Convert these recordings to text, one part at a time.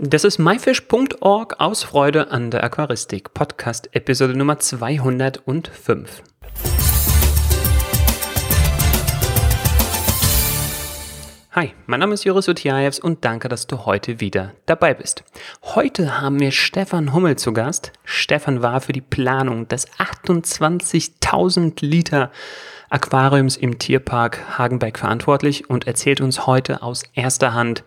Das ist myfish.org aus Freude an der Aquaristik, Podcast Episode Nummer 205. Hi, mein Name ist Joris Utiaevs und danke, dass du heute wieder dabei bist. Heute haben wir Stefan Hummel zu Gast. Stefan war für die Planung des 28.000 Liter Aquariums im Tierpark Hagenbeck verantwortlich und erzählt uns heute aus erster Hand,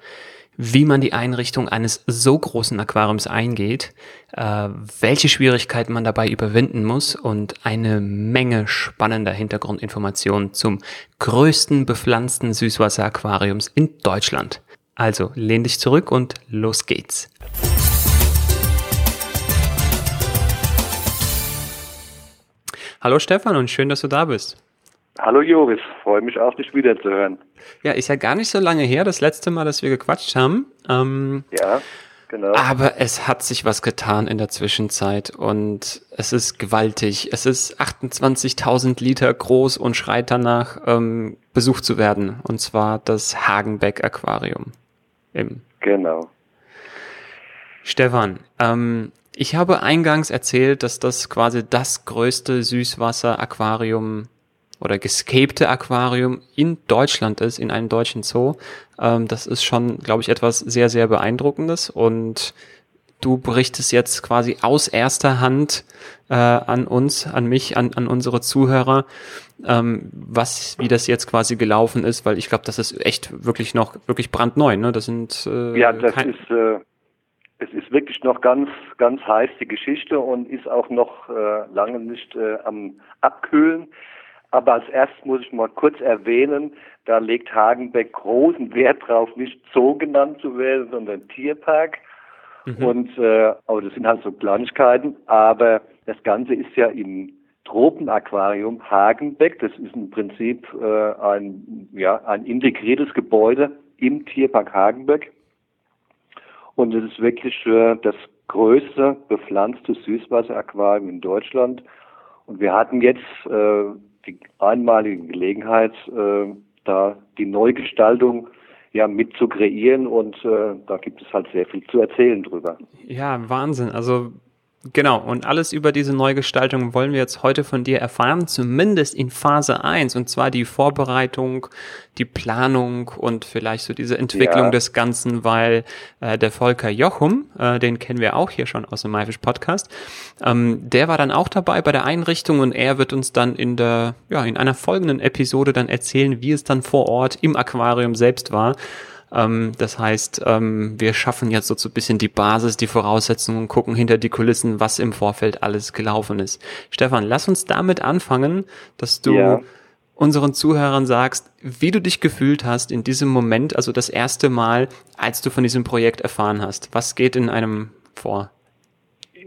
wie man die Einrichtung eines so großen Aquariums eingeht, äh, welche Schwierigkeiten man dabei überwinden muss und eine Menge spannender Hintergrundinformationen zum größten bepflanzten Süßwasseraquariums in Deutschland. Also lehn dich zurück und los geht's. Hallo Stefan und schön, dass du da bist. Hallo Joris, freue mich auch, dich wiederzuhören. Ja, ist ja gar nicht so lange her, das letzte Mal, dass wir gequatscht haben. Ähm, ja, genau. Aber es hat sich was getan in der Zwischenzeit und es ist gewaltig. Es ist 28.000 Liter groß und schreit danach, ähm, besucht zu werden. Und zwar das Hagenbeck Aquarium. Im genau. Stefan, ähm, ich habe eingangs erzählt, dass das quasi das größte Süßwasser-Aquarium oder gescapte Aquarium in Deutschland ist, in einem deutschen Zoo. Ähm, das ist schon, glaube ich, etwas sehr, sehr beeindruckendes und du berichtest jetzt quasi aus erster Hand äh, an uns, an mich, an, an unsere Zuhörer, ähm, was, wie das jetzt quasi gelaufen ist, weil ich glaube, das ist echt wirklich noch wirklich brandneu. Ne? Das sind äh, ja, das ist äh, es ist wirklich noch ganz ganz heiß die Geschichte und ist auch noch äh, lange nicht äh, am abkühlen. Aber als erstes muss ich mal kurz erwähnen, da legt Hagenbeck großen Wert drauf, nicht Zoo genannt zu werden, sondern Tierpark. Mhm. Und äh, aber das sind halt so Kleinigkeiten. Aber das Ganze ist ja im Tropenaquarium Hagenbeck. Das ist im Prinzip äh, ein, ja, ein integriertes Gebäude im Tierpark Hagenbeck. Und es ist wirklich äh, das größte bepflanzte Süßwasseraquarium in Deutschland. Und wir hatten jetzt äh, die einmalige Gelegenheit, äh, da die Neugestaltung ja mit zu kreieren und äh, da gibt es halt sehr viel zu erzählen drüber. Ja, Wahnsinn. Also Genau, und alles über diese Neugestaltung wollen wir jetzt heute von dir erfahren, zumindest in Phase 1, und zwar die Vorbereitung, die Planung und vielleicht so diese Entwicklung ja. des Ganzen, weil äh, der Volker Jochum, äh, den kennen wir auch hier schon aus dem Maifisch Podcast, ähm, der war dann auch dabei bei der Einrichtung und er wird uns dann in der, ja, in einer folgenden Episode dann erzählen, wie es dann vor Ort im Aquarium selbst war. Ähm, das heißt, ähm, wir schaffen jetzt so, ein bisschen die Basis, die Voraussetzungen, gucken hinter die Kulissen, was im Vorfeld alles gelaufen ist. Stefan, lass uns damit anfangen, dass du ja. unseren Zuhörern sagst, wie du dich gefühlt hast in diesem Moment, also das erste Mal, als du von diesem Projekt erfahren hast. Was geht in einem vor?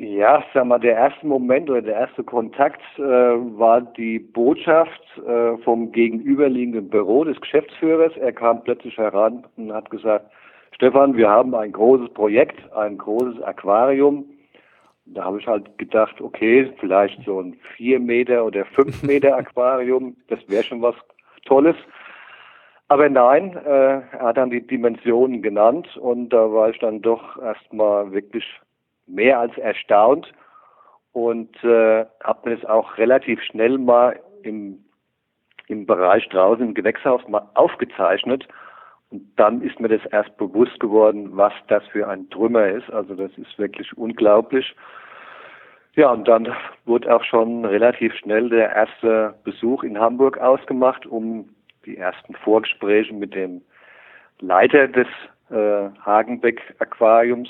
Ja, sag mal, der erste Moment oder der erste Kontakt äh, war die Botschaft äh, vom gegenüberliegenden Büro des Geschäftsführers. Er kam plötzlich heran und hat gesagt, Stefan, wir haben ein großes Projekt, ein großes Aquarium. Da habe ich halt gedacht, okay, vielleicht so ein vier Meter oder fünf Meter Aquarium, das wäre schon was Tolles. Aber nein, äh, er hat dann die Dimensionen genannt und da war ich dann doch erstmal wirklich mehr als erstaunt und äh, habe mir das auch relativ schnell mal im, im Bereich draußen im Gewächshaus mal aufgezeichnet. Und dann ist mir das erst bewusst geworden, was das für ein Trümmer ist. Also das ist wirklich unglaublich. Ja, und dann wurde auch schon relativ schnell der erste Besuch in Hamburg ausgemacht, um die ersten Vorgespräche mit dem Leiter des äh, Hagenbeck Aquariums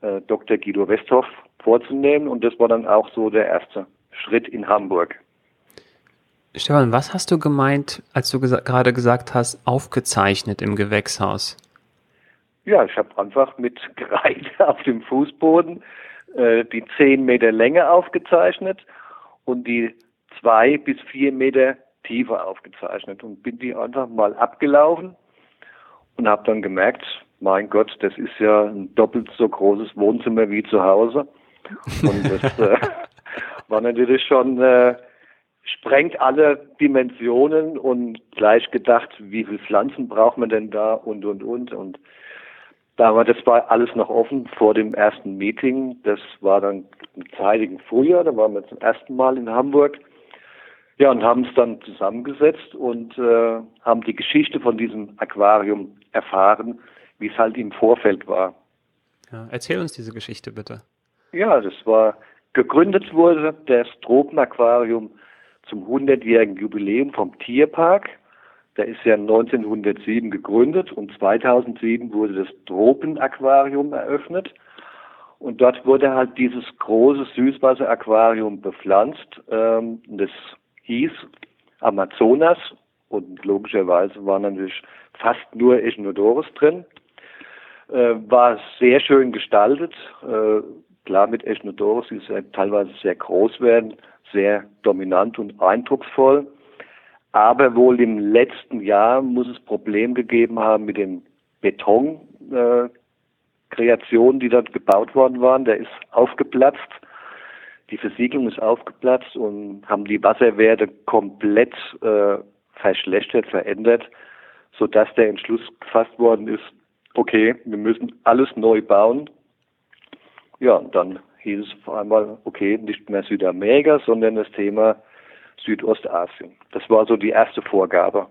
äh, Dr. Guido Westhoff vorzunehmen. Und das war dann auch so der erste Schritt in Hamburg. Stefan, was hast du gemeint, als du gesa gerade gesagt hast, aufgezeichnet im Gewächshaus? Ja, ich habe einfach mit Kreide auf dem Fußboden äh, die zehn Meter Länge aufgezeichnet und die zwei bis vier Meter Tiefe aufgezeichnet und bin die einfach mal abgelaufen und habe dann gemerkt, mein Gott, das ist ja ein doppelt so großes Wohnzimmer wie zu Hause. Und das äh, war natürlich schon, äh, sprengt alle Dimensionen und gleich gedacht, wie viele Pflanzen braucht man denn da und, und, und. Und Da war, das war alles noch offen vor dem ersten Meeting. Das war dann im zeitigen Frühjahr. Da waren wir zum ersten Mal in Hamburg. Ja, und haben es dann zusammengesetzt und äh, haben die Geschichte von diesem Aquarium erfahren, wie es halt im Vorfeld war. Ja, erzähl uns diese Geschichte bitte. Ja, das war gegründet wurde das Tropenaquarium zum 100-jährigen Jubiläum vom Tierpark. Der ist ja 1907 gegründet und 2007 wurde das Tropenaquarium eröffnet. Und dort wurde halt dieses große Süßwasseraquarium bepflanzt. Ähm, das hieß Amazonas und logischerweise waren natürlich fast nur Echinodorus drin. Äh, war sehr schön gestaltet. Äh, klar mit Echinodorus, die ja teilweise sehr groß werden, sehr dominant und eindrucksvoll. Aber wohl im letzten Jahr muss es Problem gegeben haben mit den Betonkreationen, äh, die dort gebaut worden waren. Der ist aufgeplatzt. Die Versiegelung ist aufgeplatzt und haben die Wasserwerte komplett äh, verschlechtert, verändert, sodass der Entschluss gefasst worden ist, okay, wir müssen alles neu bauen. Ja, und dann hieß es vor einmal, okay, nicht mehr Südamerika, sondern das Thema Südostasien. Das war so die erste Vorgabe.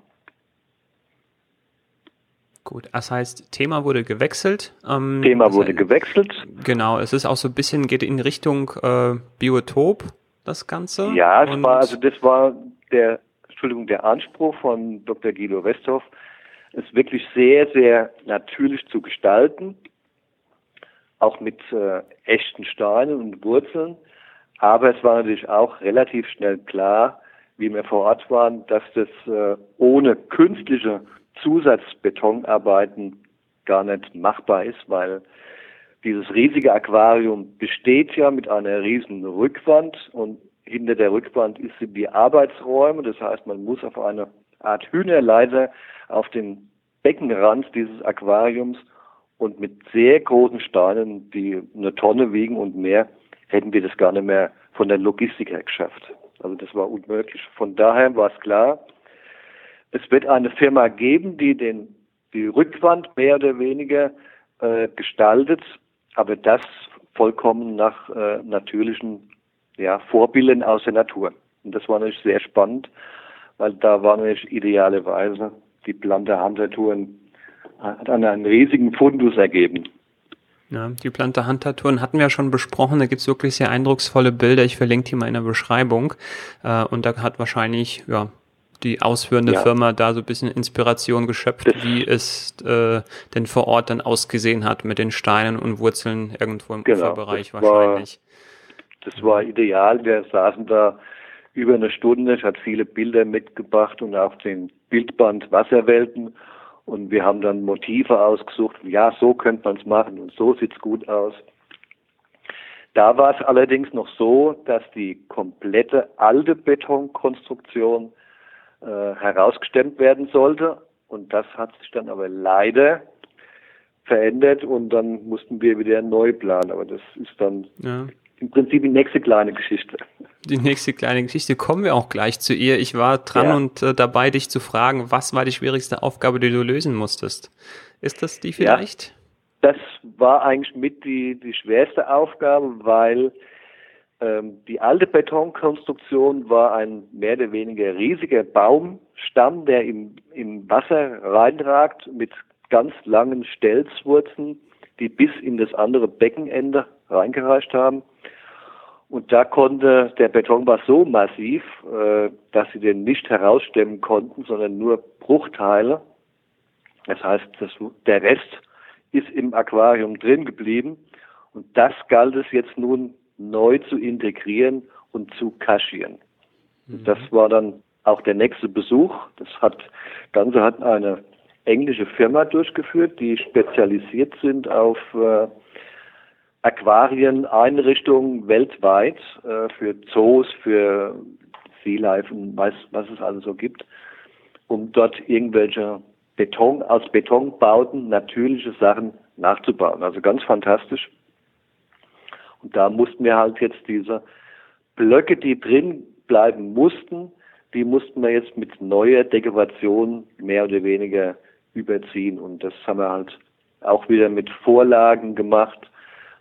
Gut, das heißt, Thema wurde gewechselt. Ähm, Thema wurde heißt, gewechselt. Genau, es ist auch so ein bisschen, geht in Richtung äh, Biotop, das Ganze. Ja, es war, also das war der, Entschuldigung, der Anspruch von Dr. Guido Westhoff, es wirklich sehr, sehr natürlich zu gestalten, auch mit äh, echten Steinen und Wurzeln. Aber es war natürlich auch relativ schnell klar, wie wir vor Ort waren, dass das äh, ohne künstliche Zusatzbetonarbeiten gar nicht machbar ist, weil dieses riesige Aquarium besteht ja mit einer riesen Rückwand und hinter der Rückwand sind die Arbeitsräume. Das heißt, man muss auf eine Art Hühnerleiter auf den Beckenrand dieses Aquariums und mit sehr großen Steinen, die eine Tonne wiegen und mehr, hätten wir das gar nicht mehr von der Logistik her geschafft. Also das war unmöglich. Von daher war es klar, es wird eine Firma geben, die den, die Rückwand mehr oder weniger äh, gestaltet, aber das vollkommen nach äh, natürlichen ja, Vorbildern aus der Natur. Und das war natürlich sehr spannend, weil da war natürlich idealerweise die Plante Handtaturen hat einen riesigen Fundus ergeben. Ja, die Plante Handtaturen hatten wir ja schon besprochen. Da gibt's wirklich sehr eindrucksvolle Bilder. Ich verlinke die mal in der Beschreibung. Äh, und da hat wahrscheinlich ja, die ausführende ja. Firma da so ein bisschen Inspiration geschöpft, das wie es äh, denn vor Ort dann ausgesehen hat mit den Steinen und Wurzeln irgendwo im genau, Uferbereich wahrscheinlich. War, das war ideal. Wir saßen da über eine Stunde. Ich hatte viele Bilder mitgebracht und auch den Bildband Wasserwelten. Und wir haben dann Motive ausgesucht. Ja, so könnte man es machen und so sieht's gut aus. Da war es allerdings noch so, dass die komplette alte Betonkonstruktion äh, herausgestemmt werden sollte. Und das hat sich dann aber leider verändert und dann mussten wir wieder neu planen. Aber das ist dann ja. Im Prinzip die nächste kleine Geschichte. Die nächste kleine Geschichte kommen wir auch gleich zu ihr. Ich war dran ja. und äh, dabei, dich zu fragen, was war die schwierigste Aufgabe, die du lösen musstest? Ist das die vielleicht? Ja, das war eigentlich mit die, die schwerste Aufgabe, weil ähm, die alte Betonkonstruktion war ein mehr oder weniger riesiger Baumstamm, der im, im Wasser reinragt mit ganz langen Stelzwurzeln, die bis in das andere Beckenende reingereicht haben. Und da konnte, der Beton war so massiv, äh, dass sie den nicht herausstemmen konnten, sondern nur Bruchteile. Das heißt, das, der Rest ist im Aquarium drin geblieben. Und das galt es jetzt nun neu zu integrieren und zu kaschieren. Mhm. Das war dann auch der nächste Besuch. Das hat Ganze hat eine englische Firma durchgeführt, die spezialisiert sind auf äh, Aquarieneinrichtungen weltweit äh, für Zoos, für Sea Life und weiß, was es alles so gibt, um dort irgendwelche Beton, aus Betonbauten natürliche Sachen nachzubauen. Also ganz fantastisch. Und da mussten wir halt jetzt diese Blöcke, die drin bleiben mussten, die mussten wir jetzt mit neuer Dekoration mehr oder weniger überziehen. Und das haben wir halt auch wieder mit Vorlagen gemacht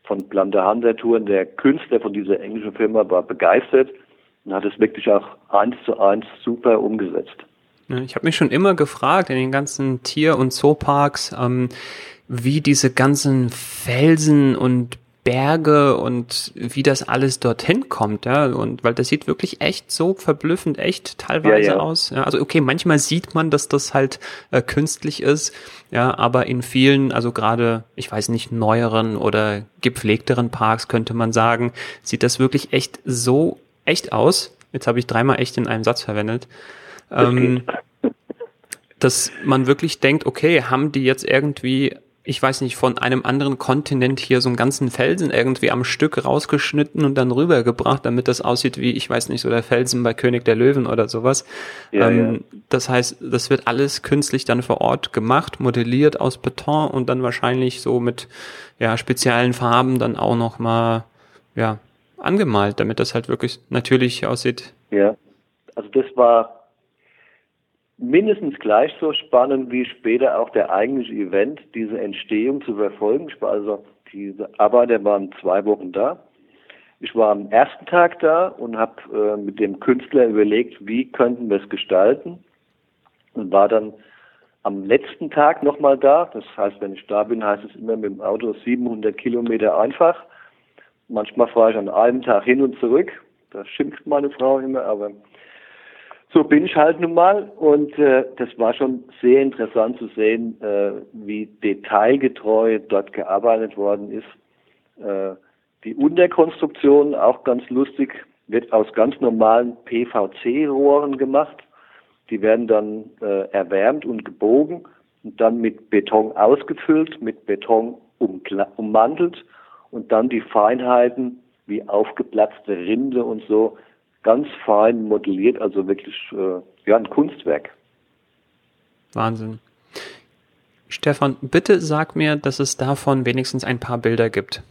von Plante Hunter-Touren. Der Künstler von dieser englischen Firma war begeistert und hat es wirklich auch eins zu eins super umgesetzt. Ich habe mich schon immer gefragt in den ganzen Tier- und Zooparks, ähm, wie diese ganzen Felsen und Berge und wie das alles dorthin kommt, ja, und weil das sieht wirklich echt so verblüffend echt teilweise ja, ja. aus. Ja, also okay, manchmal sieht man, dass das halt äh, künstlich ist, ja, aber in vielen, also gerade, ich weiß nicht, neueren oder gepflegteren Parks könnte man sagen, sieht das wirklich echt so echt aus. Jetzt habe ich dreimal echt in einem Satz verwendet. Ähm, dass man wirklich denkt, okay, haben die jetzt irgendwie ich weiß nicht, von einem anderen Kontinent hier so einen ganzen Felsen irgendwie am Stück rausgeschnitten und dann rübergebracht, damit das aussieht wie, ich weiß nicht, so der Felsen bei König der Löwen oder sowas. Ja, ähm, ja. Das heißt, das wird alles künstlich dann vor Ort gemacht, modelliert aus Beton und dann wahrscheinlich so mit ja, speziellen Farben dann auch nochmal ja, angemalt, damit das halt wirklich natürlich aussieht. Ja, also das war mindestens gleich so spannend wie später auch der eigentliche Event, diese Entstehung zu verfolgen. Ich war also, diese Arbeiter waren zwei Wochen da. Ich war am ersten Tag da und habe äh, mit dem Künstler überlegt, wie könnten wir es gestalten und war dann am letzten Tag nochmal da. Das heißt, wenn ich da bin, heißt es immer mit dem Auto 700 Kilometer einfach. Manchmal fahre ich an einem Tag hin und zurück. Da schimpft meine Frau immer, aber so bin ich halt nun mal und äh, das war schon sehr interessant zu sehen, äh, wie detailgetreu dort gearbeitet worden ist. Äh, die Unterkonstruktion, auch ganz lustig, wird aus ganz normalen PVC-Rohren gemacht. Die werden dann äh, erwärmt und gebogen und dann mit Beton ausgefüllt, mit Beton ummantelt und dann die Feinheiten wie aufgeplatzte Rinde und so ganz fein modelliert, also wirklich äh, ja, ein Kunstwerk. Wahnsinn. Stefan, bitte sag mir, dass es davon wenigstens ein paar Bilder gibt.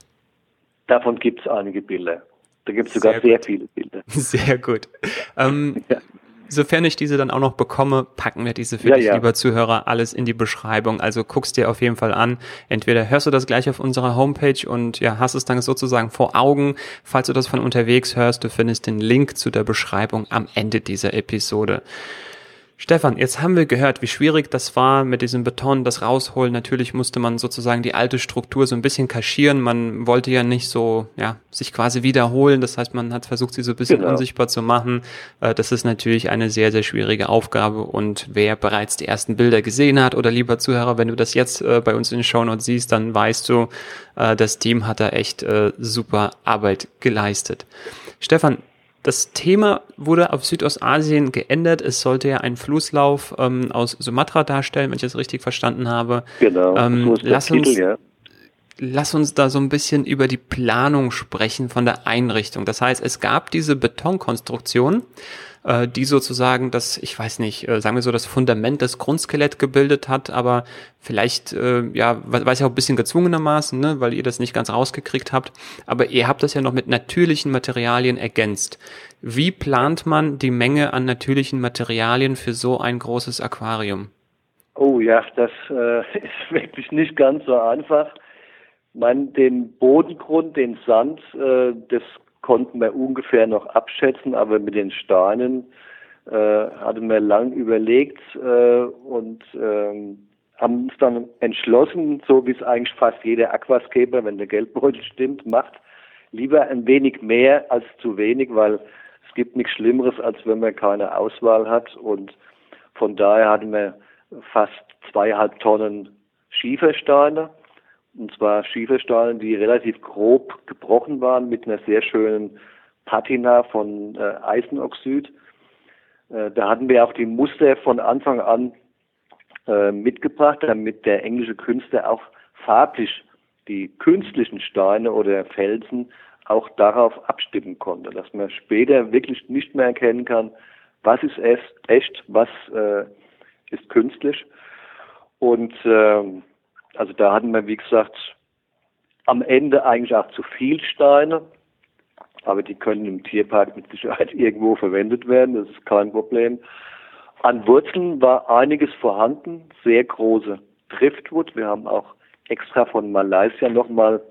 Davon gibt es einige Bilder. Da gibt es sogar sehr, sehr viele Bilder. Sehr gut. Ähm, ja sofern ich diese dann auch noch bekomme, packen wir diese für ja, dich, ja. lieber Zuhörer, alles in die Beschreibung. Also guckst dir auf jeden Fall an. Entweder hörst du das gleich auf unserer Homepage und ja, hast es dann sozusagen vor Augen. Falls du das von unterwegs hörst, du findest den Link zu der Beschreibung am Ende dieser Episode. Stefan, jetzt haben wir gehört, wie schwierig das war mit diesem Beton, das rausholen. Natürlich musste man sozusagen die alte Struktur so ein bisschen kaschieren. Man wollte ja nicht so, ja, sich quasi wiederholen. Das heißt, man hat versucht, sie so ein bisschen genau. unsichtbar zu machen. Äh, das ist natürlich eine sehr, sehr schwierige Aufgabe. Und wer bereits die ersten Bilder gesehen hat oder lieber Zuhörer, wenn du das jetzt äh, bei uns in den Shownotes siehst, dann weißt du, äh, das Team hat da echt super Arbeit geleistet. Stefan, das Thema wurde auf Südostasien geändert. Es sollte ja einen Flusslauf ähm, aus Sumatra darstellen, wenn ich das richtig verstanden habe. Genau. Ähm, lass, Titel, uns, ja. lass uns da so ein bisschen über die Planung sprechen von der Einrichtung. Das heißt, es gab diese Betonkonstruktion äh, die sozusagen das, ich weiß nicht, äh, sagen wir so, das Fundament, das Grundskelett gebildet hat, aber vielleicht, äh, ja, weiß ich auch ein bisschen gezwungenermaßen, ne, weil ihr das nicht ganz rausgekriegt habt, aber ihr habt das ja noch mit natürlichen Materialien ergänzt. Wie plant man die Menge an natürlichen Materialien für so ein großes Aquarium? Oh ja, das äh, ist wirklich nicht ganz so einfach. Man, den Bodengrund, den Sand, äh, das konnten wir ungefähr noch abschätzen, aber mit den Steinen äh, hatten wir lang überlegt äh, und ähm, haben uns dann entschlossen, so wie es eigentlich fast jeder Aquascaper, wenn der Geldbeutel stimmt, macht, lieber ein wenig mehr als zu wenig, weil es gibt nichts Schlimmeres, als wenn man keine Auswahl hat. Und von daher hatten wir fast zweieinhalb Tonnen Schiefersteine und zwar Schiefersteine, die relativ grob gebrochen waren mit einer sehr schönen Patina von äh, Eisenoxid. Äh, da hatten wir auch die Muster von Anfang an äh, mitgebracht, damit der englische Künstler auch farblich die künstlichen Steine oder Felsen auch darauf abstimmen konnte, dass man später wirklich nicht mehr erkennen kann, was ist echt, was äh, ist künstlich. Und ähm, also da hatten wir, wie gesagt, am Ende eigentlich auch zu viel Steine, aber die können im Tierpark mit Sicherheit irgendwo verwendet werden, das ist kein Problem. An Wurzeln war einiges vorhanden, sehr große Driftwood. Wir haben auch extra von Malaysia nochmal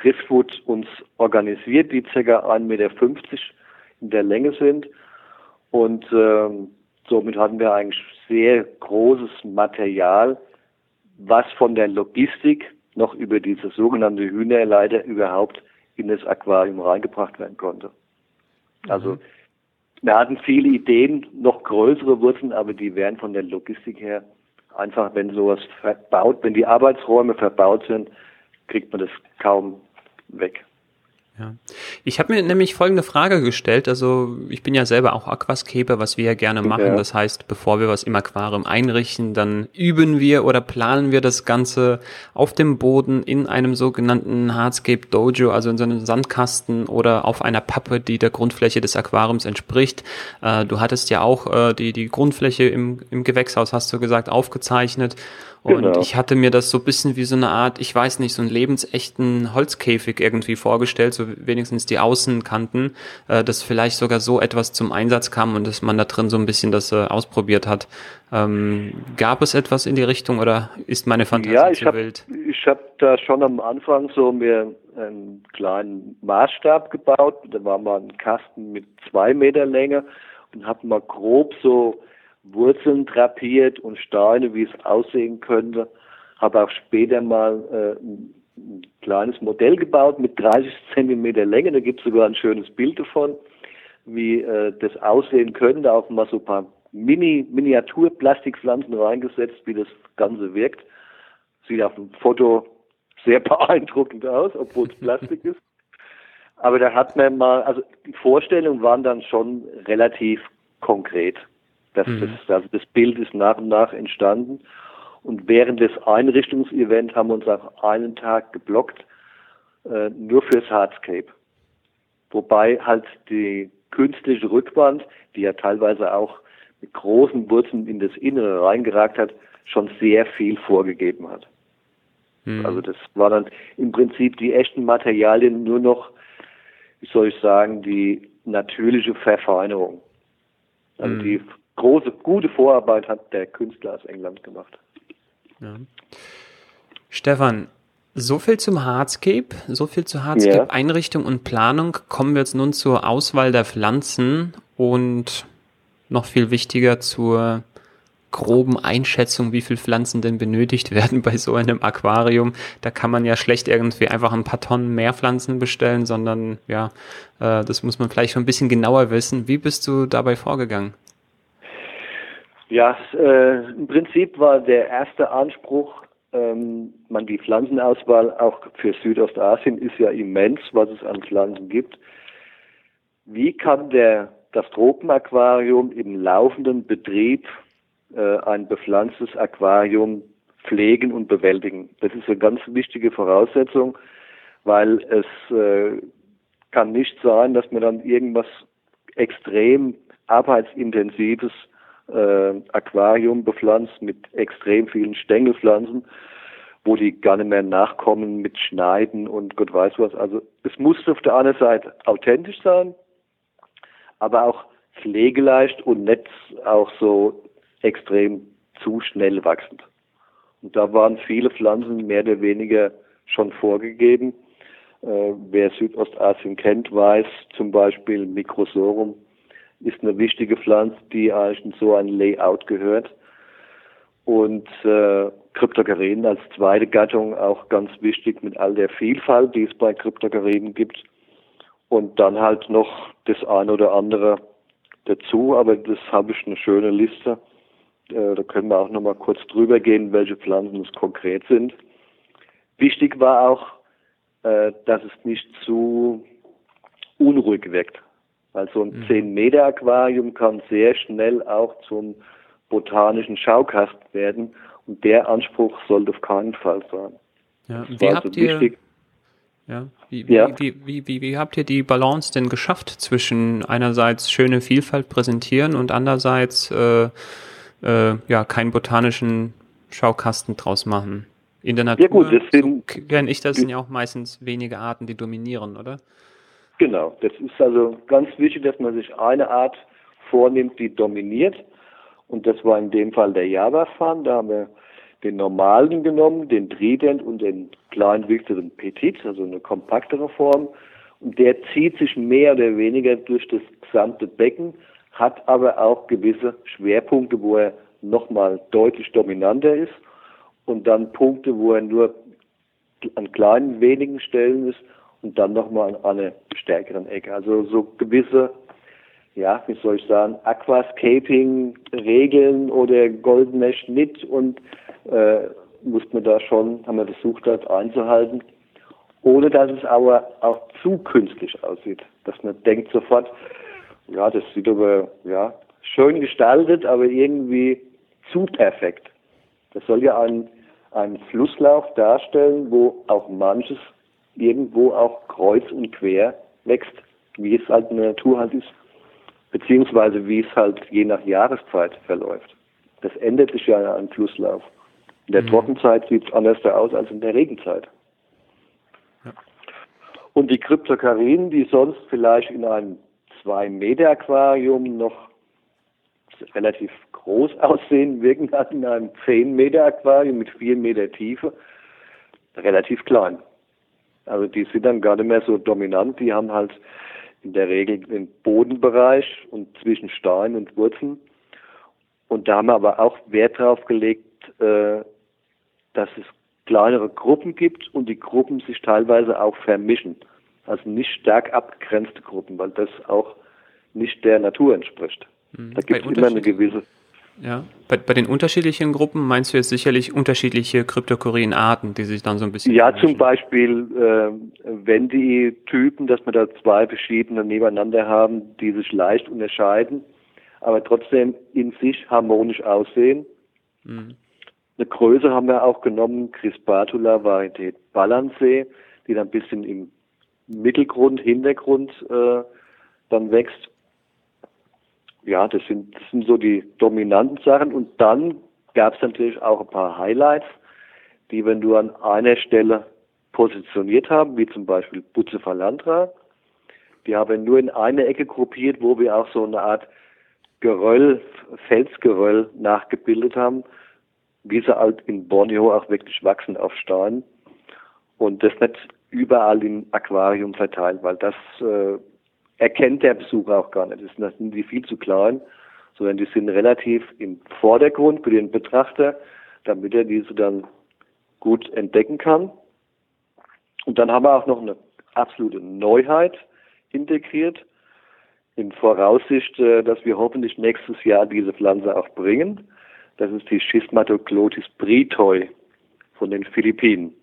Driftwood uns organisiert, die ca. 1,50 Meter in der Länge sind. Und ähm, somit hatten wir eigentlich sehr großes Material, was von der Logistik noch über diese sogenannte Hühnerleiter überhaupt in das Aquarium reingebracht werden konnte. Also mhm. wir hatten viele Ideen, noch größere Wurzeln, aber die wären von der Logistik her einfach, wenn sowas verbaut, wenn die Arbeitsräume verbaut sind, kriegt man das kaum weg. Ja. Ich habe mir nämlich folgende Frage gestellt. Also ich bin ja selber auch Aquascaper, was wir ja gerne machen. Ja. Das heißt, bevor wir was im Aquarium einrichten, dann üben wir oder planen wir das Ganze auf dem Boden in einem sogenannten Hardscape Dojo, also in so einem Sandkasten oder auf einer Pappe, die der Grundfläche des Aquariums entspricht. Äh, du hattest ja auch äh, die, die Grundfläche im, im Gewächshaus, hast du gesagt, aufgezeichnet. Und genau. ich hatte mir das so bisschen wie so eine Art, ich weiß nicht, so einen lebensechten Holzkäfig irgendwie vorgestellt, so wenigstens die Außenkanten, äh, dass vielleicht sogar so etwas zum Einsatz kam und dass man da drin so ein bisschen das äh, ausprobiert hat. Ähm, gab es etwas in die Richtung oder ist meine Fantasie ja, ich zu hab, wild? Ich habe da schon am Anfang so mir einen kleinen Maßstab gebaut. Da war mal ein Kasten mit zwei Meter Länge und habe mal grob so Wurzeln drapiert und Steine, wie es aussehen könnte. Habe auch später mal äh, ein, ein kleines Modell gebaut mit 30 Zentimeter Länge. Da gibt es sogar ein schönes Bild davon, wie äh, das aussehen könnte. Auch mal so ein paar Mini Miniatur-Plastikpflanzen reingesetzt, wie das Ganze wirkt. Sieht auf dem Foto sehr beeindruckend aus, obwohl es Plastik ist. Aber da hat man mal, also die Vorstellungen waren dann schon relativ konkret. Das, mhm. das, also das Bild ist nach und nach entstanden. Und während des Einrichtungsevents haben wir uns auch einen Tag geblockt, äh, nur fürs Hardscape. Wobei halt die künstliche Rückwand, die ja teilweise auch mit großen Wurzeln in das Innere reingeragt hat, schon sehr viel vorgegeben hat. Mhm. Also das war dann im Prinzip die echten Materialien nur noch, wie soll ich sagen, die natürliche Verfeinerung. Also mhm. die große, gute Vorarbeit hat der Künstler aus England gemacht. Ja. Stefan, so viel zum Hardscape, so viel zu Hardscape Einrichtung und Planung. Kommen wir jetzt nun zur Auswahl der Pflanzen und noch viel wichtiger zur groben Einschätzung, wie viele Pflanzen denn benötigt werden bei so einem Aquarium. Da kann man ja schlecht irgendwie einfach ein paar Tonnen mehr Pflanzen bestellen, sondern ja, äh, das muss man vielleicht schon ein bisschen genauer wissen. Wie bist du dabei vorgegangen? Ja, äh, im Prinzip war der erste Anspruch, ähm, man die Pflanzenauswahl auch für Südostasien ist ja immens, was es an Pflanzen gibt. Wie kann der das Tropenaquarium im laufenden Betrieb äh, ein bepflanztes Aquarium pflegen und bewältigen? Das ist eine ganz wichtige Voraussetzung, weil es äh, kann nicht sein, dass man dann irgendwas extrem arbeitsintensives äh, Aquarium bepflanzt mit extrem vielen Stängelpflanzen, wo die gar nicht mehr nachkommen mit Schneiden und Gott weiß was. Also es muss auf der einen Seite authentisch sein, aber auch pflegeleicht und nicht auch so extrem zu schnell wachsend. Und da waren viele Pflanzen mehr oder weniger schon vorgegeben. Äh, wer Südostasien kennt, weiß zum Beispiel Microsorum ist eine wichtige Pflanze, die eigentlich in so ein Layout gehört. Und äh, Kryptogariden als zweite Gattung auch ganz wichtig mit all der Vielfalt, die es bei Kryptogariden gibt. Und dann halt noch das eine oder andere dazu, aber das habe ich eine schöne Liste. Äh, da können wir auch nochmal kurz drüber gehen, welche Pflanzen es konkret sind. Wichtig war auch, äh, dass es nicht zu unruhig wirkt. Weil so ein mhm. 10-Meter-Aquarium kann sehr schnell auch zum botanischen Schaukasten werden und der Anspruch sollte auf keinen Fall sein. Ja, wie habt also ihr, ja, wie, ja. Wie, wie, wie, wie, habt ihr die Balance denn geschafft zwischen einerseits schöne Vielfalt präsentieren und andererseits äh, äh, ja keinen botanischen Schaukasten draus machen? In der Natur, ja gut, das sind, so kenne ich das, sind ja auch meistens wenige Arten, die dominieren, oder? Genau, das ist also ganz wichtig, dass man sich eine Art vornimmt, die dominiert. Und das war in dem Fall der Java-Fan. Da haben wir den normalen genommen, den Trident und den kleinwüchsigen Petit, also eine kompaktere Form. Und der zieht sich mehr oder weniger durch das gesamte Becken, hat aber auch gewisse Schwerpunkte, wo er nochmal deutlich dominanter ist und dann Punkte, wo er nur an kleinen wenigen Stellen ist und dann nochmal an einer stärkeren Ecke. Also so gewisse, ja, wie soll ich sagen, Aquascaping-Regeln oder goldener Schnitt und äh, musste man da schon, haben wir versucht halt einzuhalten, ohne dass es aber auch zu künstlich aussieht. Dass man denkt sofort, ja, das sieht aber, ja, schön gestaltet, aber irgendwie zu perfekt. Das soll ja ein, einen Flusslauf darstellen, wo auch manches irgendwo auch kreuz und quer wächst, wie es halt in der Natur halt ist, beziehungsweise wie es halt je nach Jahreszeit verläuft. Das ändert sich ja einem Flusslauf. In der mhm. Trockenzeit sieht es anders aus als in der Regenzeit. Ja. Und die Kryptokarinen, die sonst vielleicht in einem 2-Meter-Aquarium noch relativ groß aussehen, wirken halt in einem 10-Meter-Aquarium mit 4 Meter Tiefe relativ klein. Also die sind dann gar nicht mehr so dominant, die haben halt in der Regel den Bodenbereich und zwischen Stein und Wurzeln. Und da haben wir aber auch Wert drauf gelegt, äh, dass es kleinere Gruppen gibt und die Gruppen sich teilweise auch vermischen. Also nicht stark abgegrenzte Gruppen, weil das auch nicht der Natur entspricht. Mhm. Da gibt es immer eine gewisse. Ja, bei, bei den unterschiedlichen Gruppen meinst du jetzt sicherlich unterschiedliche Kryptokorin-Arten, die sich dann so ein bisschen. Ja, zum Beispiel äh, wenn die Typen, dass wir da zwei verschiedene nebeneinander haben, die sich leicht unterscheiden, aber trotzdem in sich harmonisch aussehen. Mhm. Eine Größe haben wir auch genommen, Crispatula Varietät Balancee, die dann ein bisschen im Mittelgrund, Hintergrund äh, dann wächst. Ja, das sind, das sind so die dominanten Sachen. Und dann gab es natürlich auch ein paar Highlights, die wir nur an einer Stelle positioniert haben, wie zum Beispiel Bucephalandra. Die haben wir nur in eine Ecke gruppiert, wo wir auch so eine Art Geröll, Felsgeröll nachgebildet haben, wie sie halt in Borneo auch wirklich wachsen auf Steinen und das nicht überall im Aquarium verteilt, weil das äh, erkennt der Besucher auch gar nicht. Das sind die viel zu klein, sondern die sind relativ im Vordergrund für den Betrachter, damit er diese dann gut entdecken kann. Und dann haben wir auch noch eine absolute Neuheit integriert, in Voraussicht, äh, dass wir hoffentlich nächstes Jahr diese Pflanze auch bringen. Das ist die Schismatoglotis britoi von den Philippinen.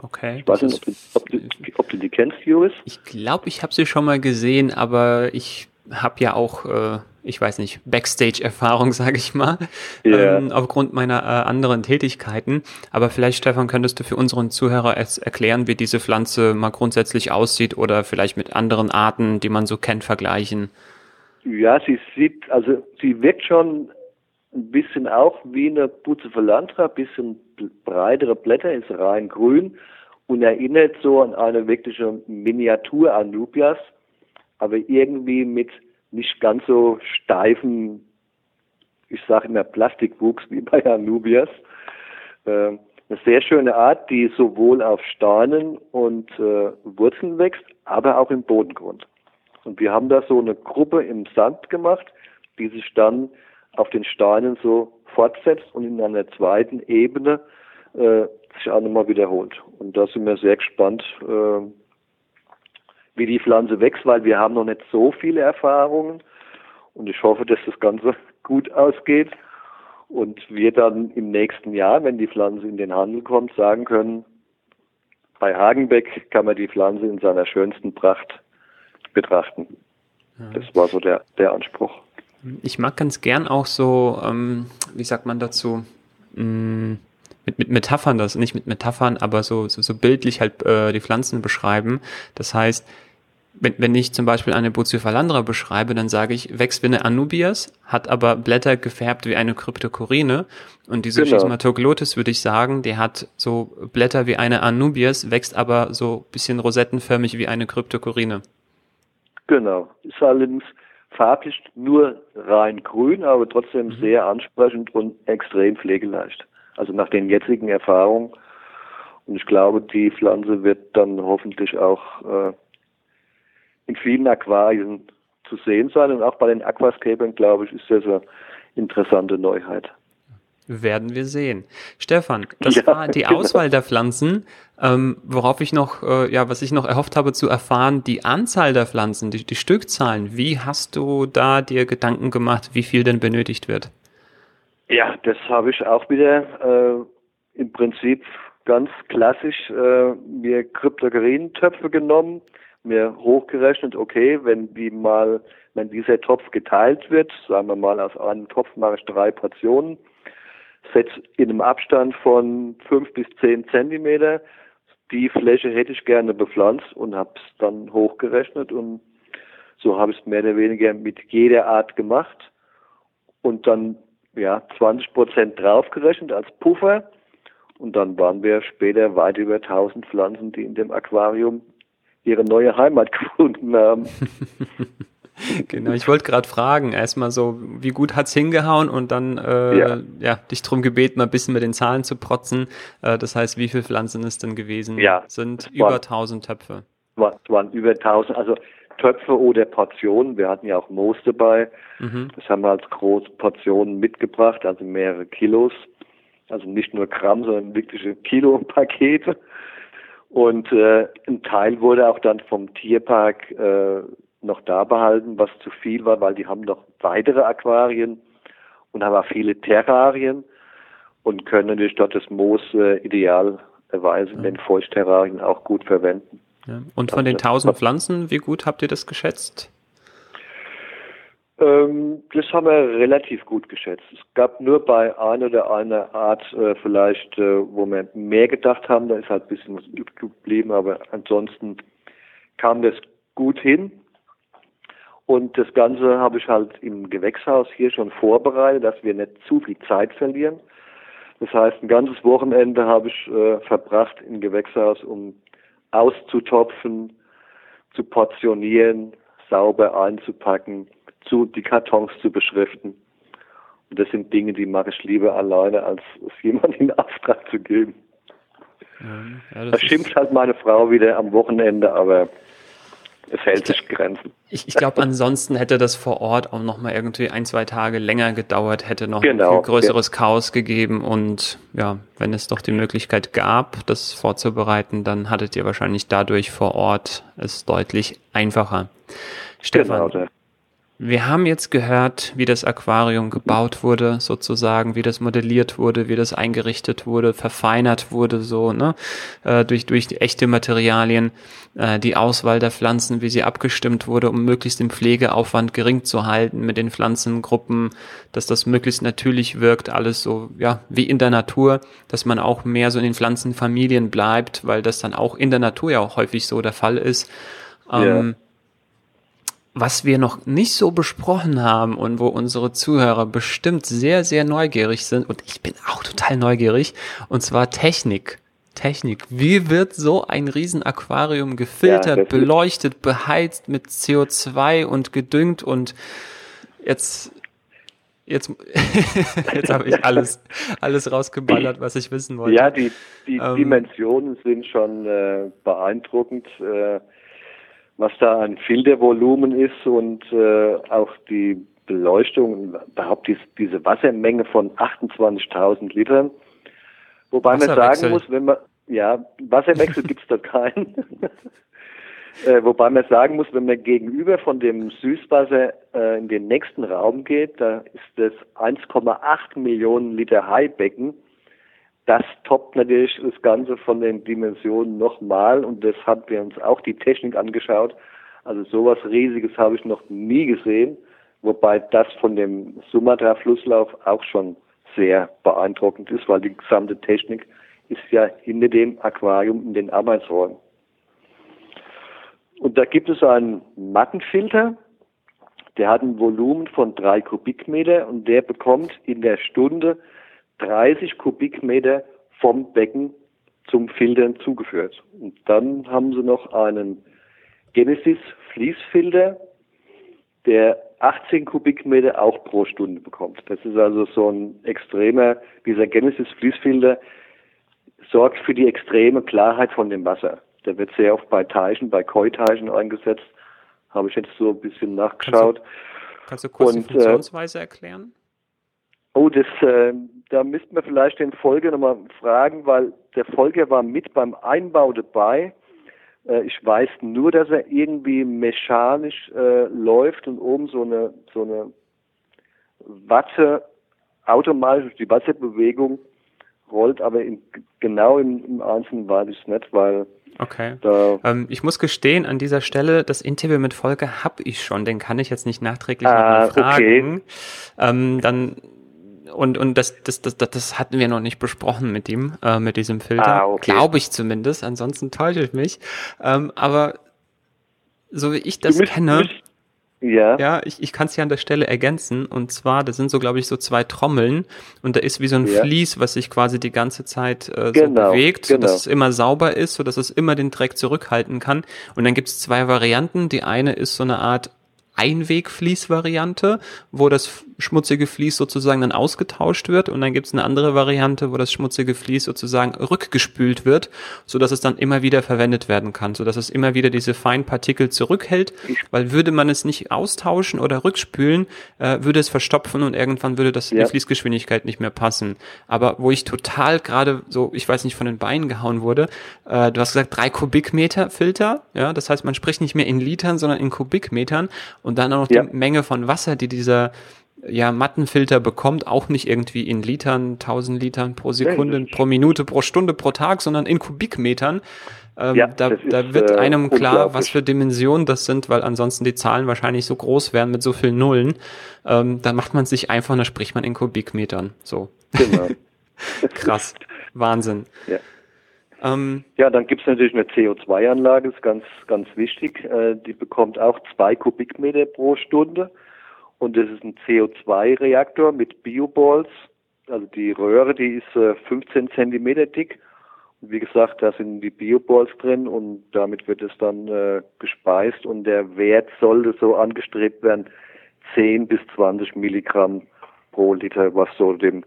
Okay. Ich weiß nicht, ob du, ob, du, ob du, die kennst, Juris? Ich glaube, ich habe sie schon mal gesehen, aber ich habe ja auch, äh, ich weiß nicht, Backstage-Erfahrung, sage ich mal, yeah. ähm, aufgrund meiner äh, anderen Tätigkeiten. Aber vielleicht, Stefan, könntest du für unseren Zuhörer erklären, wie diese Pflanze mal grundsätzlich aussieht oder vielleicht mit anderen Arten, die man so kennt, vergleichen? Ja, sie sieht, also sie wirkt schon ein bisschen auch wie eine Bucephalanthra, ein bisschen breitere Blätter, ist rein grün und erinnert so an eine wirkliche Miniatur Anubias, aber irgendwie mit nicht ganz so steifen, ich sage immer Plastikwuchs wie bei Anubias. Äh, eine sehr schöne Art, die sowohl auf Steinen und äh, Wurzeln wächst, aber auch im Bodengrund. Und wir haben da so eine Gruppe im Sand gemacht, die sich dann auf den Steinen so fortsetzt und in einer zweiten Ebene äh, sich auch nochmal wiederholt. Und da sind wir sehr gespannt, äh, wie die Pflanze wächst, weil wir haben noch nicht so viele Erfahrungen und ich hoffe, dass das Ganze gut ausgeht und wir dann im nächsten Jahr, wenn die Pflanze in den Handel kommt, sagen können, bei Hagenbeck kann man die Pflanze in seiner schönsten Pracht betrachten. Ja. Das war so der, der Anspruch. Ich mag ganz gern auch so, ähm, wie sagt man dazu, mm, mit, mit Metaphern das, nicht mit Metaphern, aber so, so, so bildlich halt äh, die Pflanzen beschreiben. Das heißt, wenn, wenn ich zum Beispiel eine Bucephalandra beschreibe, dann sage ich, wächst wie eine Anubias, hat aber Blätter gefärbt wie eine Kryptokorine. Und diese genau. Schismatoglotis würde ich sagen, der hat so Blätter wie eine Anubias, wächst aber so bisschen rosettenförmig wie eine Kryptokorine. Genau. Ist allerdings farblich nur rein grün, aber trotzdem mhm. sehr ansprechend und extrem pflegeleicht. Also nach den jetzigen Erfahrungen. Und ich glaube, die Pflanze wird dann hoffentlich auch äh, in vielen Aquarien zu sehen sein. Und auch bei den Aquascapern, glaube ich, ist das eine interessante Neuheit. Werden wir sehen. Stefan, das ja, war die genau. Auswahl der Pflanzen. Ähm, worauf ich noch, äh, ja, was ich noch erhofft habe zu erfahren, die Anzahl der Pflanzen, die, die Stückzahlen. Wie hast du da dir Gedanken gemacht, wie viel denn benötigt wird? Ja, das habe ich auch wieder äh, im Prinzip ganz klassisch äh, mir Kryptogerien-Töpfe genommen, mir hochgerechnet, okay, wenn die mal, wenn dieser Topf geteilt wird, sagen wir mal aus einem Topf mache ich drei Portionen, setze in einem Abstand von fünf bis zehn Zentimeter. Die Fläche hätte ich gerne bepflanzt und habe es dann hochgerechnet und so habe ich es mehr oder weniger mit jeder Art gemacht und dann ja 20 Prozent draufgerechnet als Puffer und dann waren wir später weit über 1000 Pflanzen, die in dem Aquarium ihre neue Heimat gefunden haben. genau, ich wollte gerade fragen, erstmal so, wie gut hat's hingehauen und dann äh, ja. ja. dich drum gebeten, mal ein bisschen mit den Zahlen zu protzen. Äh, das heißt, wie viele Pflanzen ist denn gewesen? Ja, sind über waren, 1000 Töpfe. War, waren über 1000, also Töpfe oder Portionen. Wir hatten ja auch Moos dabei. Mhm. Das haben wir als große Portionen mitgebracht, also mehrere Kilos. Also nicht nur Gramm, sondern wirkliche Kilo-Pakete. Und äh, ein Teil wurde auch dann vom Tierpark äh, noch da behalten, was zu viel war, weil die haben noch weitere Aquarien und haben auch viele Terrarien und können natürlich dort das Moos äh, idealerweise in den Feuchtterrarien auch gut verwenden. Ja. Und von den tausend Pflanzen, wie gut habt ihr das geschätzt? Ähm, das haben wir relativ gut geschätzt. Es gab nur bei einer oder einer Art äh, vielleicht, äh, wo wir mehr gedacht haben, da ist halt ein bisschen was übrig geblieben, aber ansonsten kam das gut hin. Und das Ganze habe ich halt im Gewächshaus hier schon vorbereitet, dass wir nicht zu viel Zeit verlieren. Das heißt, ein ganzes Wochenende habe ich äh, verbracht im Gewächshaus, um auszutopfen, zu portionieren, sauber einzupacken, zu die Kartons zu beschriften. Und das sind Dinge, die mache ich lieber alleine, als es jemand in Auftrag zu geben. Ja, das da schimpft halt meine Frau wieder am Wochenende, aber hält sich Grenzen. Ich, ich glaube, ansonsten hätte das vor Ort auch noch mal irgendwie ein, zwei Tage länger gedauert, hätte noch genau, ein viel größeres ja. Chaos gegeben und ja, wenn es doch die Möglichkeit gab, das vorzubereiten, dann hattet ihr wahrscheinlich dadurch vor Ort es deutlich einfacher. Stefan, genau, wir haben jetzt gehört, wie das Aquarium gebaut wurde, sozusagen, wie das modelliert wurde, wie das eingerichtet wurde, verfeinert wurde, so, ne, äh, durch, durch die echte Materialien, äh, die Auswahl der Pflanzen, wie sie abgestimmt wurde, um möglichst den Pflegeaufwand gering zu halten mit den Pflanzengruppen, dass das möglichst natürlich wirkt, alles so, ja, wie in der Natur, dass man auch mehr so in den Pflanzenfamilien bleibt, weil das dann auch in der Natur ja auch häufig so der Fall ist. Ähm, ja was wir noch nicht so besprochen haben und wo unsere Zuhörer bestimmt sehr, sehr neugierig sind, und ich bin auch total neugierig, und zwar Technik. Technik. Wie wird so ein Riesenaquarium gefiltert, ja, beleuchtet, beheizt mit CO2 und gedüngt und jetzt jetzt jetzt habe ich alles alles rausgeballert, was ich wissen wollte. Ja, die die ähm, Dimensionen sind schon äh, beeindruckend. Äh, was da an Filtervolumen ist und äh, auch die Beleuchtung, überhaupt dies, diese Wassermenge von 28.000 Litern. Wobei man sagen muss, wenn man, ja, Wasserwechsel gibt's da keinen. äh, wobei man sagen muss, wenn man gegenüber von dem Süßwasser äh, in den nächsten Raum geht, da ist das 1,8 Millionen Liter Haibecken das toppt natürlich das Ganze von den Dimensionen nochmal und das haben wir uns auch die Technik angeschaut. Also sowas Riesiges habe ich noch nie gesehen, wobei das von dem Sumatra-Flusslauf auch schon sehr beeindruckend ist, weil die gesamte Technik ist ja hinter dem Aquarium in den Arbeitsräumen. Und da gibt es einen Mattenfilter, der hat ein Volumen von drei Kubikmeter und der bekommt in der Stunde 30 Kubikmeter vom Becken zum Filtern zugeführt. Und dann haben sie noch einen Genesis Fließfilter, der 18 Kubikmeter auch pro Stunde bekommt. Das ist also so ein extremer, dieser Genesis Fließfilter sorgt für die extreme Klarheit von dem Wasser. Der wird sehr oft bei Teichen, bei Koi-Teichen eingesetzt. Habe ich jetzt so ein bisschen nachgeschaut. Kannst du, kannst du kurz Und, die äh, Funktionsweise erklären? Oh, das, äh, da müssten wir vielleicht den Folger nochmal fragen, weil der Folger war mit beim Einbau dabei. Äh, ich weiß nur, dass er irgendwie mechanisch äh, läuft und oben so eine so eine Watte automatisch die Wasserbewegung rollt, aber in, genau im, im Einzelnen weiß ich es nicht, weil Okay. Ähm, ich muss gestehen, an dieser Stelle, das Interview mit Volker habe ich schon, den kann ich jetzt nicht nachträglich ah, nochmal fragen. Okay. Ähm, dann und, und das, das, das, das hatten wir noch nicht besprochen mit ihm, äh, mit diesem Filter. Ah, okay. Glaube ich zumindest, ansonsten täusche ich mich. Ähm, aber so wie ich das mich, kenne, mich, ja, ja ich, ich kann es ja an der Stelle ergänzen. Und zwar, das sind so, glaube ich, so zwei Trommeln und da ist wie so ein ja. Vlies, was sich quasi die ganze Zeit äh, genau, so bewegt, genau. sodass es immer sauber ist, sodass es immer den Dreck zurückhalten kann. Und dann gibt es zwei Varianten. Die eine ist so eine Art Einwegfließvariante, wo das schmutzige Vlies sozusagen dann ausgetauscht wird und dann gibt es eine andere Variante, wo das schmutzige Vlies sozusagen rückgespült wird, so dass es dann immer wieder verwendet werden kann, so dass es immer wieder diese feinen Partikel zurückhält, weil würde man es nicht austauschen oder rückspülen, äh, würde es verstopfen und irgendwann würde das ja. die Fließgeschwindigkeit nicht mehr passen. Aber wo ich total gerade so, ich weiß nicht, von den Beinen gehauen wurde, äh, du hast gesagt drei Kubikmeter Filter, ja, das heißt man spricht nicht mehr in Litern, sondern in Kubikmetern und dann auch noch ja. die Menge von Wasser, die dieser ja, Mattenfilter bekommt, auch nicht irgendwie in Litern, 1000 Litern pro Sekunde, ja, pro Minute, pro Stunde, pro Tag, sondern in Kubikmetern. Ähm, ja, da, ist, da wird äh, einem klar, was für Dimensionen das sind, weil ansonsten die Zahlen wahrscheinlich so groß wären mit so vielen Nullen. Ähm, da macht man sich einfach, da spricht man in Kubikmetern. So. Genau. Krass. Wahnsinn. Ja. Ähm, ja, dann gibt's natürlich eine CO2-Anlage, ist ganz, ganz wichtig. Äh, die bekommt auch zwei Kubikmeter pro Stunde. Und das ist ein CO2-Reaktor mit Bioballs. Also die Röhre, die ist äh, 15 Zentimeter dick. Und wie gesagt, da sind die Bioballs drin und damit wird es dann äh, gespeist und der Wert sollte so angestrebt werden, 10 bis 20 Milligramm pro Liter, was so dem,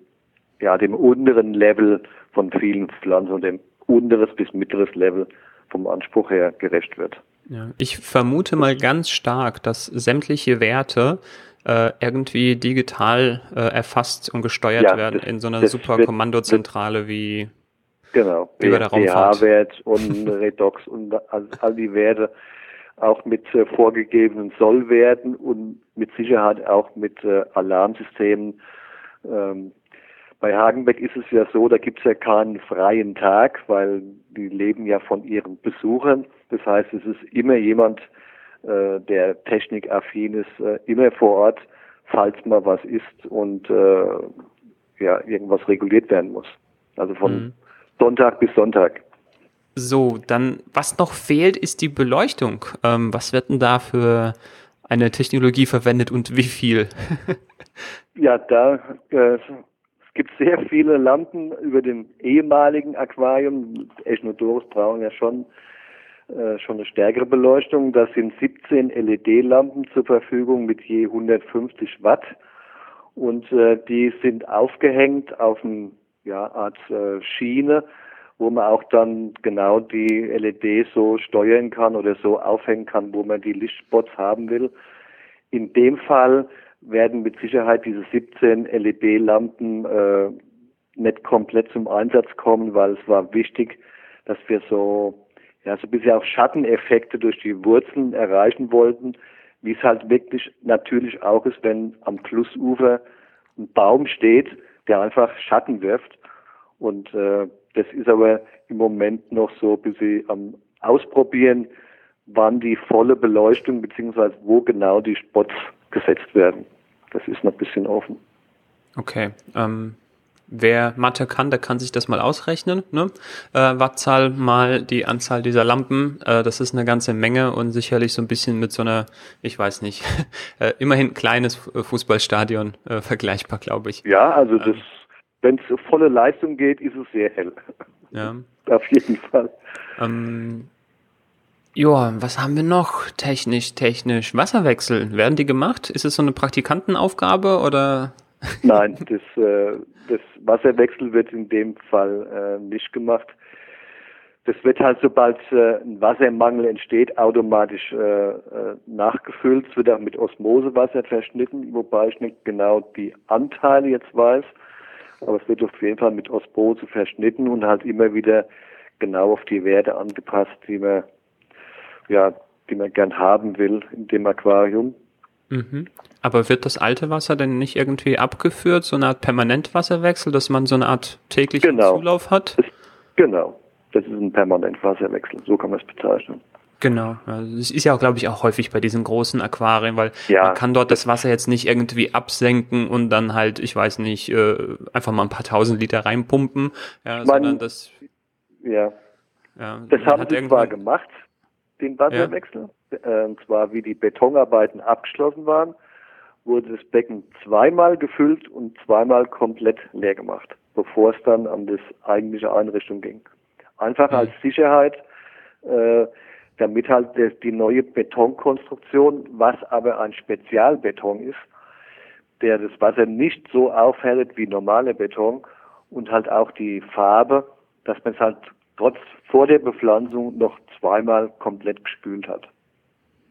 ja, dem unteren Level von vielen Pflanzen und dem unteres bis mittleres Level vom Anspruch her gerecht wird. Ja, ich vermute mal ganz stark, dass sämtliche Werte äh, irgendwie digital äh, erfasst und gesteuert ja, werden das, in so einer super wird, Kommandozentrale wie, genau, wie bei der Raumfahrt. wert und Redox und all, all, die Werte auch mit äh, vorgegebenen Sollwerten und mit Sicherheit auch mit äh, Alarmsystemen. Ähm, bei Hagenbeck ist es ja so, da gibt es ja keinen freien Tag, weil die leben ja von ihren Besuchern. Das heißt, es ist immer jemand, äh, der technikaffin ist, äh, immer vor Ort, falls mal was ist und äh, ja, irgendwas reguliert werden muss. Also von mhm. Sonntag bis Sonntag. So, dann was noch fehlt, ist die Beleuchtung. Ähm, was wird denn da für eine Technologie verwendet und wie viel? ja, da äh, es gibt sehr viele Lampen über dem ehemaligen Aquarium. Echinodoros brauchen ja schon äh, schon eine stärkere Beleuchtung. Da sind 17 LED-Lampen zur Verfügung mit je 150 Watt und äh, die sind aufgehängt auf eine ja, Art äh, Schiene, wo man auch dann genau die LED so steuern kann oder so aufhängen kann, wo man die Lichtspots haben will. In dem Fall werden mit Sicherheit diese 17 LED-Lampen äh, nicht komplett zum Einsatz kommen, weil es war wichtig, dass wir so ja, so ein bisschen auch Schatteneffekte durch die Wurzeln erreichen wollten, wie es halt wirklich natürlich auch ist, wenn am Flussufer ein Baum steht, der einfach Schatten wirft. Und äh, das ist aber im Moment noch so ein bisschen am Ausprobieren, wann die volle Beleuchtung beziehungsweise wo genau die Spots gesetzt werden. Das ist noch ein bisschen offen. Okay. Ähm, Wer Mathe kann, der kann sich das mal ausrechnen. Ne? Äh, Wattzahl mal die Anzahl dieser Lampen, äh, das ist eine ganze Menge und sicherlich so ein bisschen mit so einer, ich weiß nicht, äh, immerhin kleines Fußballstadion äh, vergleichbar, glaube ich. Ja, also das, wenn es volle Leistung geht, ist es sehr hell. Ja. Auf jeden Fall. Ähm, Ja, was haben wir noch technisch, technisch? Wasserwechsel, werden die gemacht? Ist es so eine Praktikantenaufgabe oder? Nein, das, äh, das Wasserwechsel wird in dem Fall äh, nicht gemacht. Das wird halt, sobald äh, ein Wassermangel entsteht, automatisch äh, äh, nachgefüllt. Es wird auch mit Osmosewasser verschnitten, wobei ich nicht genau die Anteile jetzt weiß. Aber es wird auf jeden Fall mit Osmose verschnitten und halt immer wieder genau auf die Werte angepasst, die man, ja, die man gern haben will in dem Aquarium. Mhm. Aber wird das alte Wasser denn nicht irgendwie abgeführt, so eine Art Permanentwasserwechsel, dass man so eine Art täglichen genau. Zulauf hat? Das, genau. Das ist ein Permanentwasserwechsel, so kann man es bezeichnen. Genau. Also es ist ja auch, glaube ich, auch häufig bei diesen großen Aquarien, weil ja, man kann dort das Wasser jetzt nicht irgendwie absenken und dann halt, ich weiß nicht, äh, einfach mal ein paar tausend Liter reinpumpen, ja, ich sondern das. Ja. ja das haben sie zwar gemacht, den Wasserwechsel, ja. Äh, und zwar wie die Betonarbeiten abgeschlossen waren, wurde das Becken zweimal gefüllt und zweimal komplett leer gemacht, bevor es dann an das eigentliche Einrichtung ging. Einfach mhm. als Sicherheit, äh, damit halt die neue Betonkonstruktion, was aber ein Spezialbeton ist, der das Wasser nicht so aufhärtet wie normale Beton und halt auch die Farbe, dass man es halt trotz vor der Bepflanzung noch zweimal komplett gespült hat.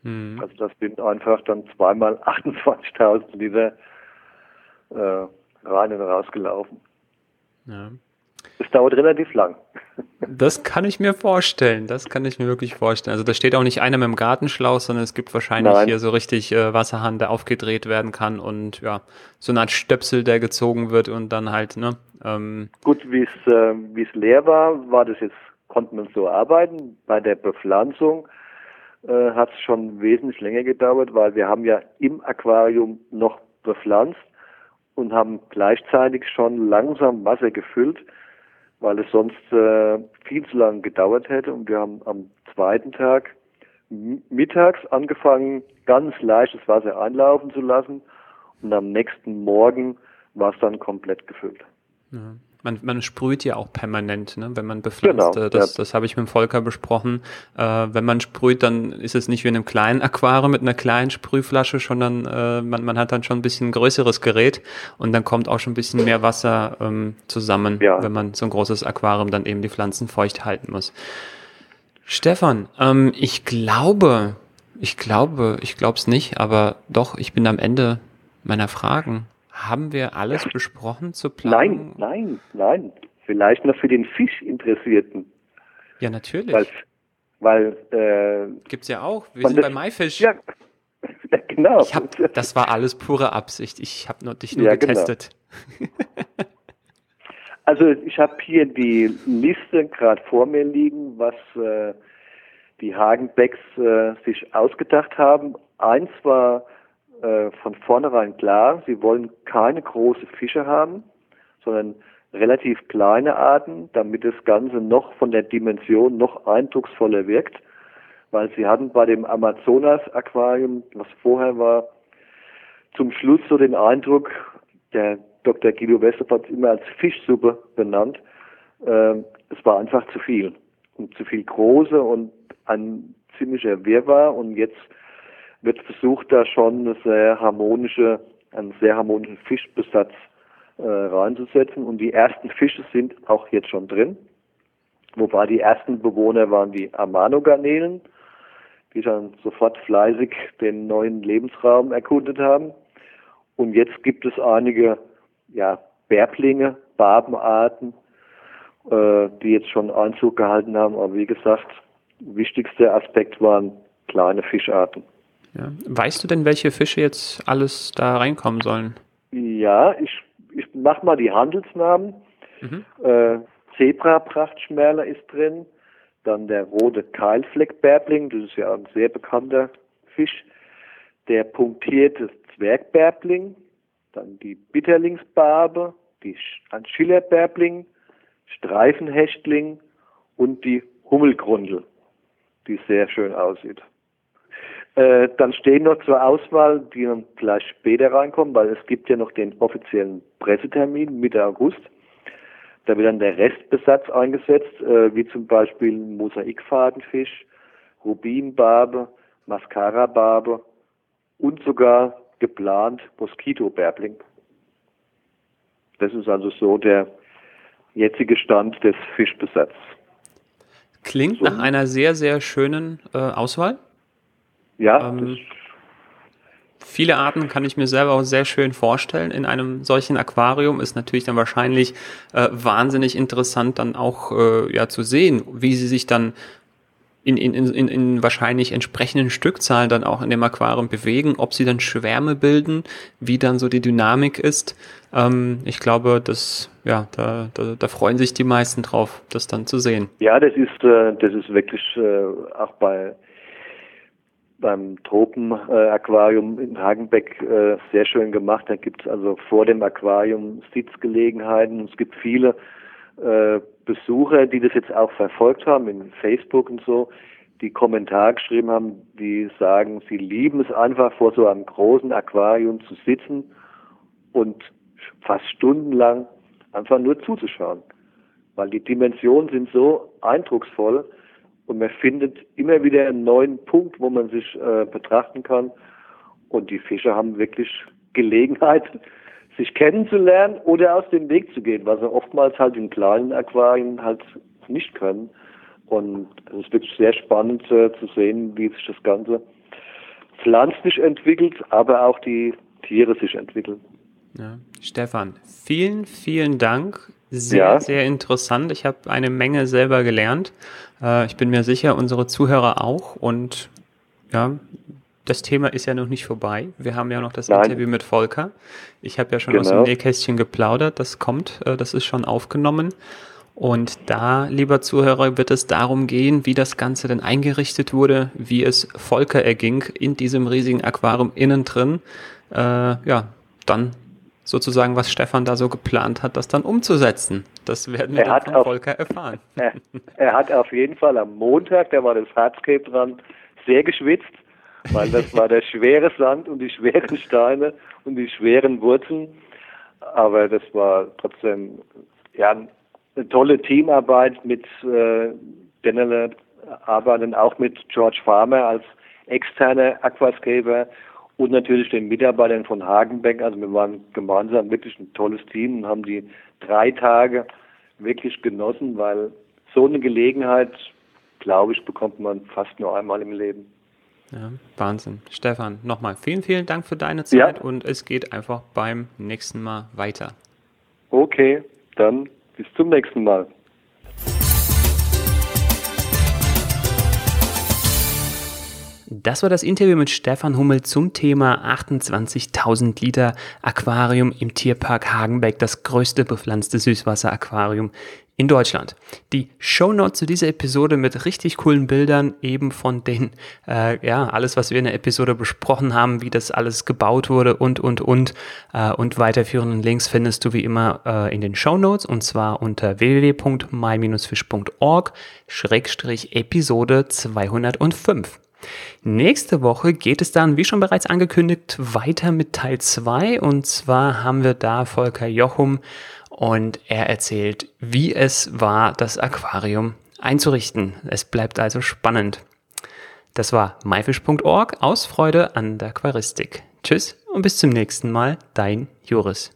Mhm. Also das sind einfach dann zweimal 28.000 Liter äh, rein und rausgelaufen. Ja. Es dauert relativ lang. Das kann ich mir vorstellen. Das kann ich mir wirklich vorstellen. Also da steht auch nicht einer mit dem Gartenschlauch, sondern es gibt wahrscheinlich Nein. hier so richtig äh, Wasserhahn, der aufgedreht werden kann und ja, so eine Art Stöpsel, der gezogen wird und dann halt, ne? Ähm, Gut, wie es äh, wie es leer war, war das jetzt, konnte man so arbeiten. Bei der Bepflanzung äh, hat es schon wesentlich länger gedauert, weil wir haben ja im Aquarium noch bepflanzt und haben gleichzeitig schon langsam Wasser gefüllt weil es sonst äh, viel zu lange gedauert hätte. Und wir haben am zweiten Tag mittags angefangen, ganz leichtes Wasser einlaufen zu lassen. Und am nächsten Morgen war es dann komplett gefüllt. Ja. Man, man sprüht ja auch permanent, ne? wenn man bepflanzt. Genau, das, ja. das habe ich mit dem Volker besprochen. Äh, wenn man sprüht, dann ist es nicht wie in einem kleinen Aquarium mit einer kleinen Sprühflasche, sondern äh, man, man hat dann schon ein bisschen größeres Gerät und dann kommt auch schon ein bisschen mehr Wasser ähm, zusammen, ja. wenn man so ein großes Aquarium dann eben die Pflanzen feucht halten muss. Stefan, ähm, ich glaube, ich glaube, ich glaube es nicht, aber doch, ich bin am Ende meiner Fragen. Haben wir alles besprochen zur Planung? Nein, nein, nein. Vielleicht noch für den Fischinteressierten. Ja, natürlich. Weil, weil äh, gibt's ja auch. Wir sind das, bei MyFish. Ja, genau. Ich hab, das war alles pure Absicht. Ich habe dich nur ja, genau. getestet. Genau. also ich habe hier die Liste gerade vor mir liegen, was äh, die Hagenbecks äh, sich ausgedacht haben. Eins war äh, von vornherein klar, sie wollen keine große Fische haben, sondern relativ kleine Arten, damit das Ganze noch von der Dimension noch eindrucksvoller wirkt, weil sie hatten bei dem Amazonas-Aquarium, was vorher war, zum Schluss so den Eindruck, der Dr. Guido Westorf hat es immer als Fischsuppe benannt, äh, es war einfach zu viel und zu viel große und ein ziemlicher Wirrwarr und jetzt wird versucht, da schon eine sehr harmonische, einen sehr harmonischen Fischbesatz äh, reinzusetzen. Und die ersten Fische sind auch jetzt schon drin. Wobei die ersten Bewohner waren die Amano-Garnelen, die dann sofort fleißig den neuen Lebensraum erkundet haben. Und jetzt gibt es einige ja, Bärblinge, Barbenarten, äh, die jetzt schon Einzug gehalten haben. Aber wie gesagt, wichtigster Aspekt waren kleine Fischarten. Ja. Weißt du denn, welche Fische jetzt alles da reinkommen sollen? Ja, ich, ich mach mal die Handelsnamen. Mhm. Äh, Zebra-Prachtschmerler ist drin, dann der rote Keilfleckbärbling, das ist ja ein sehr bekannter Fisch, der punktierte Zwergbärbling, dann die Bitterlingsbarbe, die ein Schillerbärbling, Streifenhechtling und die Hummelgrundel, die sehr schön aussieht. Äh, dann stehen noch zur Auswahl, die dann vielleicht später reinkommen, weil es gibt ja noch den offiziellen Pressetermin Mitte August. Da wird dann der Restbesatz eingesetzt, äh, wie zum Beispiel Mosaikfadenfisch, Rubinbarbe, Mascara-Barbe und sogar geplant Moskito-Bärbling. Das ist also so der jetzige Stand des Fischbesatzes. Klingt so. nach einer sehr, sehr schönen äh, Auswahl. Ja. Ähm, viele Arten kann ich mir selber auch sehr schön vorstellen. In einem solchen Aquarium ist natürlich dann wahrscheinlich äh, wahnsinnig interessant dann auch äh, ja zu sehen, wie sie sich dann in, in, in, in wahrscheinlich entsprechenden Stückzahlen dann auch in dem Aquarium bewegen, ob sie dann Schwärme bilden, wie dann so die Dynamik ist. Ähm, ich glaube, das, ja, da, da, da freuen sich die meisten drauf, das dann zu sehen. Ja, das ist, äh, das ist wirklich äh, auch bei beim Tropenaquarium in Hagenbeck äh, sehr schön gemacht. Da gibt es also vor dem Aquarium Sitzgelegenheiten. Es gibt viele äh, Besucher, die das jetzt auch verfolgt haben in Facebook und so, die Kommentare geschrieben haben, die sagen, sie lieben es einfach vor so einem großen Aquarium zu sitzen und fast stundenlang einfach nur zuzuschauen. Weil die Dimensionen sind so eindrucksvoll und man findet immer wieder einen neuen Punkt, wo man sich äh, betrachten kann. Und die Fische haben wirklich Gelegenheit, sich kennenzulernen oder aus dem Weg zu gehen, was sie oftmals halt in kleinen Aquarien halt nicht können. Und es ist wirklich sehr spannend äh, zu sehen, wie sich das Ganze pflanzlich entwickelt, aber auch die Tiere sich entwickeln. Ja. Stefan, vielen, vielen Dank. Sehr, ja. sehr interessant. Ich habe eine Menge selber gelernt. Äh, ich bin mir sicher, unsere Zuhörer auch. Und ja, das Thema ist ja noch nicht vorbei. Wir haben ja noch das Nein. Interview mit Volker. Ich habe ja schon genau. aus dem genau. Nähkästchen geplaudert. Das kommt, äh, das ist schon aufgenommen. Und da, lieber Zuhörer, wird es darum gehen, wie das Ganze denn eingerichtet wurde, wie es Volker erging in diesem riesigen Aquarium innen drin. Äh, ja, dann sozusagen, was Stefan da so geplant hat, das dann umzusetzen. Das werden wir er dann von auf, Volker erfahren. Er, er, hat auf jeden Fall am Montag, da war das Hardscape dran, sehr geschwitzt weil das war der schwere Sand und die schweren Steine und die schweren Wurzeln. Aber das war trotzdem ja eine tolle Teamarbeit mit äh, Dennerle arbeiten auch mit George Farmer als externer Aquascaper und natürlich den Mitarbeitern von Hagenbeck. Also wir waren gemeinsam wirklich ein tolles Team und haben die drei Tage wirklich genossen, weil so eine Gelegenheit, glaube ich, bekommt man fast nur einmal im Leben. Ja, Wahnsinn. Stefan, nochmal vielen, vielen Dank für deine Zeit ja. und es geht einfach beim nächsten Mal weiter. Okay, dann bis zum nächsten Mal. Das war das Interview mit Stefan Hummel zum Thema 28.000 Liter Aquarium im Tierpark Hagenbeck, das größte bepflanzte Süßwasseraquarium in Deutschland. Die Shownotes zu dieser Episode mit richtig coolen Bildern, eben von den, äh, ja, alles, was wir in der Episode besprochen haben, wie das alles gebaut wurde und, und, und, äh, und weiterführenden Links findest du wie immer äh, in den Shownotes und zwar unter www.my-fisch.org Schrägstrich Episode 205. Nächste Woche geht es dann, wie schon bereits angekündigt, weiter mit Teil 2 und zwar haben wir da Volker Jochum und er erzählt, wie es war, das Aquarium einzurichten. Es bleibt also spannend. Das war myfish.org aus Freude an der Aquaristik. Tschüss und bis zum nächsten Mal, dein Joris.